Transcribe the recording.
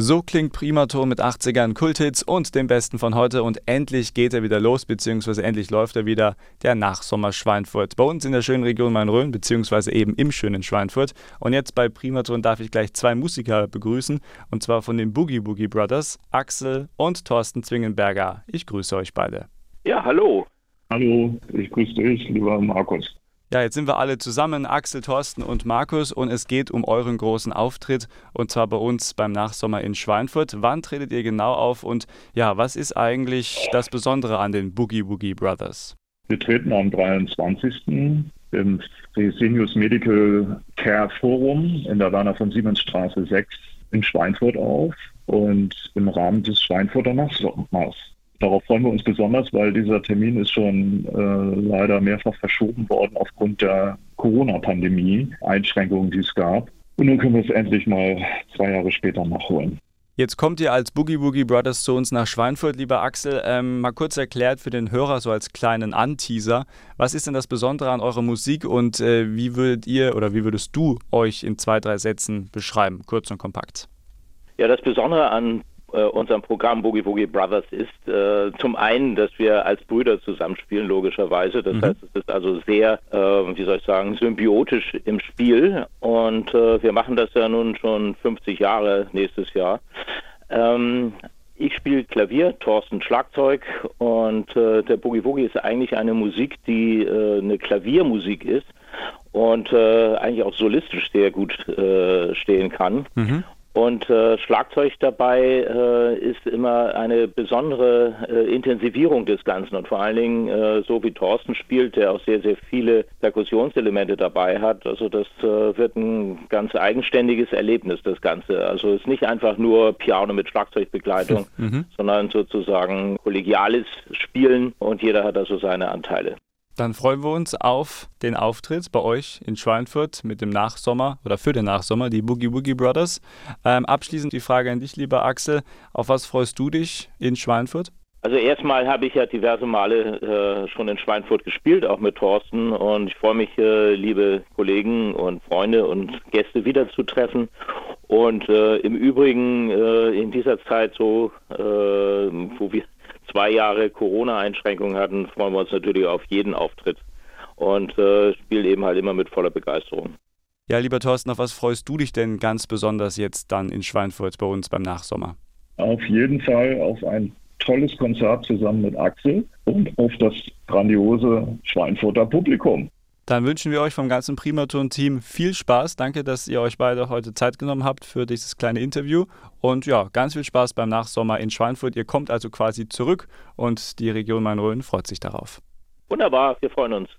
So klingt Primaton mit 80ern Kulthits und dem Besten von heute und endlich geht er wieder los, beziehungsweise endlich läuft er wieder, der Nachsommer Schweinfurt. Bei uns in der schönen Region Main-Rhön, beziehungsweise eben im schönen Schweinfurt. Und jetzt bei Primaton darf ich gleich zwei Musiker begrüßen, und zwar von den Boogie Boogie Brothers, Axel und Thorsten Zwingenberger. Ich grüße euch beide. Ja, hallo. Hallo, ich grüße dich, lieber Markus. Ja, jetzt sind wir alle zusammen, Axel, Thorsten und Markus, und es geht um euren großen Auftritt, und zwar bei uns beim Nachsommer in Schweinfurt. Wann tretet ihr genau auf und ja, was ist eigentlich das Besondere an den Boogie Woogie Brothers? Wir treten am 23. im Fresenius Medical Care Forum in der Werner von Siemens Straße 6 in Schweinfurt auf und im Rahmen des Schweinfurter Nachsommers. Darauf freuen wir uns besonders, weil dieser Termin ist schon äh, leider mehrfach verschoben worden aufgrund der Corona-Pandemie, Einschränkungen, die es gab. Und nun können wir es endlich mal zwei Jahre später nachholen. Jetzt kommt ihr als Boogie Woogie Brothers zu uns nach Schweinfurt, lieber Axel. Ähm, mal kurz erklärt für den Hörer, so als kleinen Anteaser, was ist denn das Besondere an eurer Musik und äh, wie würdet ihr oder wie würdest du euch in zwei, drei Sätzen beschreiben, kurz und kompakt? Ja, das Besondere an äh, unserem Programm Boogie Boogie Brothers ist äh, zum einen, dass wir als Brüder zusammenspielen, logischerweise. Das mhm. heißt, es ist also sehr, äh, wie soll ich sagen, symbiotisch im Spiel. Und äh, wir machen das ja nun schon 50 Jahre nächstes Jahr. Ähm, ich spiele Klavier, Thorsten Schlagzeug und äh, der Boogie Boogie ist eigentlich eine Musik, die äh, eine Klaviermusik ist und äh, eigentlich auch solistisch sehr gut äh, stehen kann. Mhm. Und äh, Schlagzeug dabei äh, ist immer eine besondere äh, Intensivierung des Ganzen und vor allen Dingen, äh, so wie Thorsten spielt, der auch sehr, sehr viele Perkussionselemente dabei hat. Also das äh, wird ein ganz eigenständiges Erlebnis, das Ganze. Also es ist nicht einfach nur Piano mit Schlagzeugbegleitung, mhm. sondern sozusagen kollegiales Spielen und jeder hat also seine Anteile. Dann freuen wir uns auf den Auftritt bei euch in Schweinfurt mit dem Nachsommer oder für den Nachsommer, die Boogie Woogie Brothers. Ähm, abschließend die Frage an dich, lieber Axel. Auf was freust du dich in Schweinfurt? Also erstmal habe ich ja diverse Male äh, schon in Schweinfurt gespielt, auch mit Thorsten. Und ich freue mich, äh, liebe Kollegen und Freunde und Gäste wiederzutreffen. Und äh, im Übrigen äh, in dieser Zeit so, äh, wo wir zwei Jahre Corona-Einschränkungen hatten, freuen wir uns natürlich auf jeden Auftritt und äh, spielen eben halt immer mit voller Begeisterung. Ja, lieber Thorsten, auf was freust du dich denn ganz besonders jetzt dann in Schweinfurt bei uns beim Nachsommer? Auf jeden Fall auf ein tolles Konzert zusammen mit Axel und auf das grandiose Schweinfurter Publikum. Dann wünschen wir euch vom ganzen Primaton-Team viel Spaß. Danke, dass ihr euch beide heute Zeit genommen habt für dieses kleine Interview. Und ja, ganz viel Spaß beim Nachsommer in Schweinfurt. Ihr kommt also quasi zurück und die Region Main-Rhön freut sich darauf. Wunderbar, wir freuen uns.